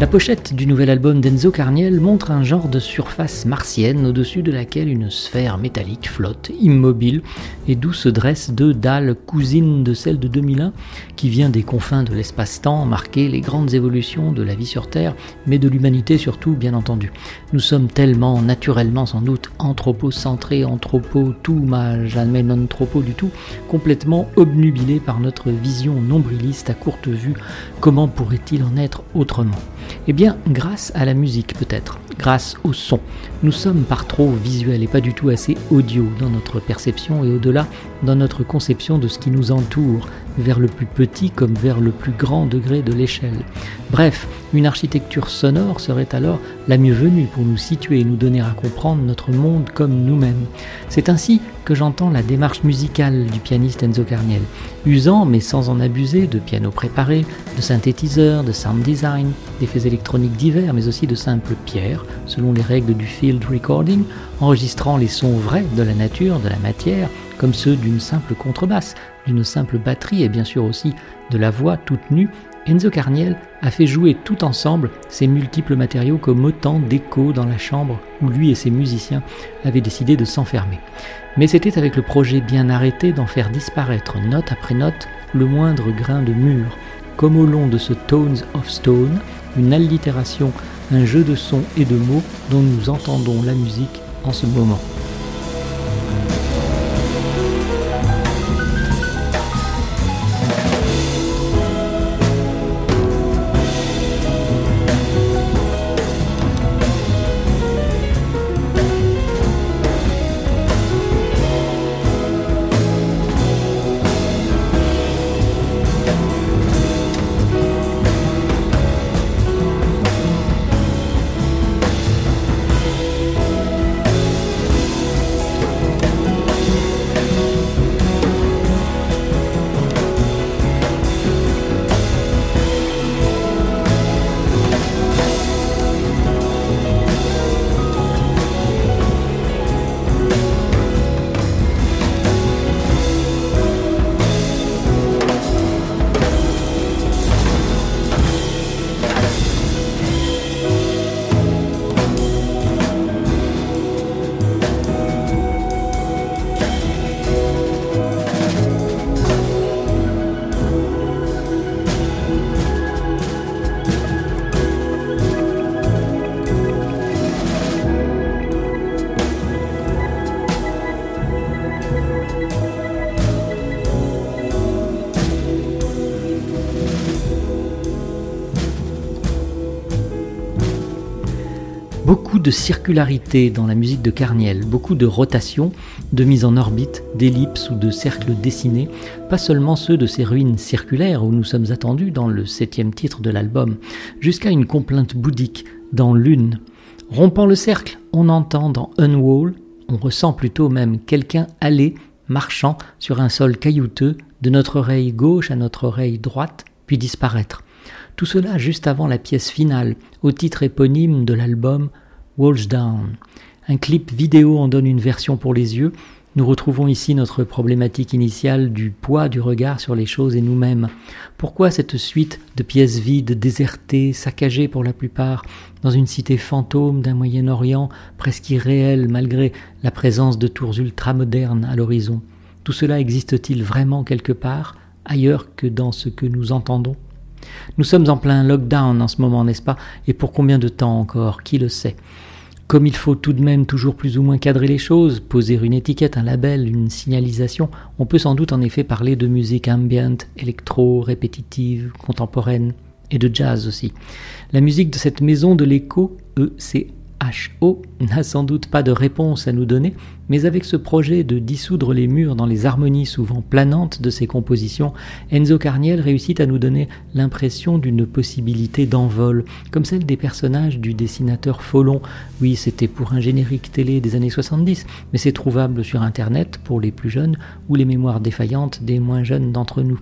La pochette du nouvel album d'Enzo Carniel montre un genre de surface martienne au-dessus de laquelle une sphère métallique flotte, immobile, et d'où se dressent deux dalles cousines de celle de 2001, qui vient des confins de l'espace-temps, marquer les grandes évolutions de la vie sur Terre, mais de l'humanité surtout, bien entendu. Nous sommes tellement, naturellement sans doute, anthropocentrés, anthropo tout, mais jamais non-tropo du tout, complètement obnubilés par notre vision nombriliste à courte vue. Comment pourrait-il en être autrement? Eh bien, grâce à la musique peut-être, grâce au son. Nous sommes par trop visuels et pas du tout assez audio dans notre perception et au-delà dans notre conception de ce qui nous entoure, vers le plus petit comme vers le plus grand degré de l'échelle. Bref, une architecture sonore serait alors la mieux venue pour nous situer et nous donner à comprendre notre monde comme nous-mêmes. C'est ainsi que j'entends la démarche musicale du pianiste Enzo Carniel, usant mais sans en abuser de piano préparé, de synthétiseurs, de sound design, d'effets électroniques divers, mais aussi de simples pierres, selon les règles du field recording, enregistrant les sons vrais de la nature, de la matière, comme ceux d'une simple contrebasse, d'une simple batterie et bien sûr aussi de la voix toute nue, Enzo Carniel a fait jouer tout ensemble ces multiples matériaux comme autant d'échos dans la chambre où lui et ses musiciens avaient décidé de s'enfermer. Mais c'était avec le projet bien arrêté d'en faire disparaître note après note le moindre grain de mur, comme au long de ce Tones of Stone, une allitération, un jeu de sons et de mots dont nous entendons la musique en ce moment. Beaucoup de circularité dans la musique de Carniel, beaucoup de rotation, de mise en orbite, d'ellipses ou de cercles dessinés, pas seulement ceux de ces ruines circulaires où nous sommes attendus dans le septième titre de l'album, jusqu'à une complainte bouddhique dans Lune. Rompant le cercle, on entend dans Unwall, on ressent plutôt même quelqu'un aller, marchant sur un sol caillouteux, de notre oreille gauche à notre oreille droite, puis disparaître. Tout cela juste avant la pièce finale, au titre éponyme de l'album Walls Down. Un clip vidéo en donne une version pour les yeux. Nous retrouvons ici notre problématique initiale du poids du regard sur les choses et nous-mêmes. Pourquoi cette suite de pièces vides, désertées, saccagées pour la plupart, dans une cité fantôme d'un Moyen-Orient presque irréel malgré la présence de tours ultramodernes à l'horizon? Tout cela existe-t-il vraiment quelque part, ailleurs que dans ce que nous entendons? Nous sommes en plein lockdown en ce moment, n'est-ce pas? Et pour combien de temps encore? Qui le sait? Comme il faut tout de même toujours plus ou moins cadrer les choses, poser une étiquette, un label, une signalisation, on peut sans doute en effet parler de musique ambient, électro, répétitive, contemporaine, et de jazz aussi. La musique de cette maison de l'écho, ECA, HO n'a sans doute pas de réponse à nous donner, mais avec ce projet de dissoudre les murs dans les harmonies souvent planantes de ses compositions, Enzo Carniel réussit à nous donner l'impression d'une possibilité d'envol, comme celle des personnages du dessinateur Follon. Oui, c'était pour un générique télé des années 70, mais c'est trouvable sur Internet pour les plus jeunes ou les mémoires défaillantes des moins jeunes d'entre nous.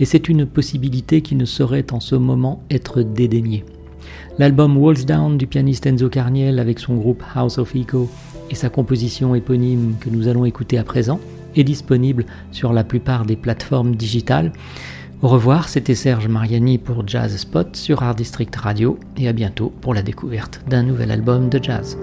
Et c'est une possibilité qui ne saurait en ce moment être dédaignée. L'album Walls Down du pianiste Enzo Carniel avec son groupe House of Echo et sa composition éponyme que nous allons écouter à présent est disponible sur la plupart des plateformes digitales. Au revoir, c'était Serge Mariani pour Jazz Spot sur Art District Radio et à bientôt pour la découverte d'un nouvel album de jazz.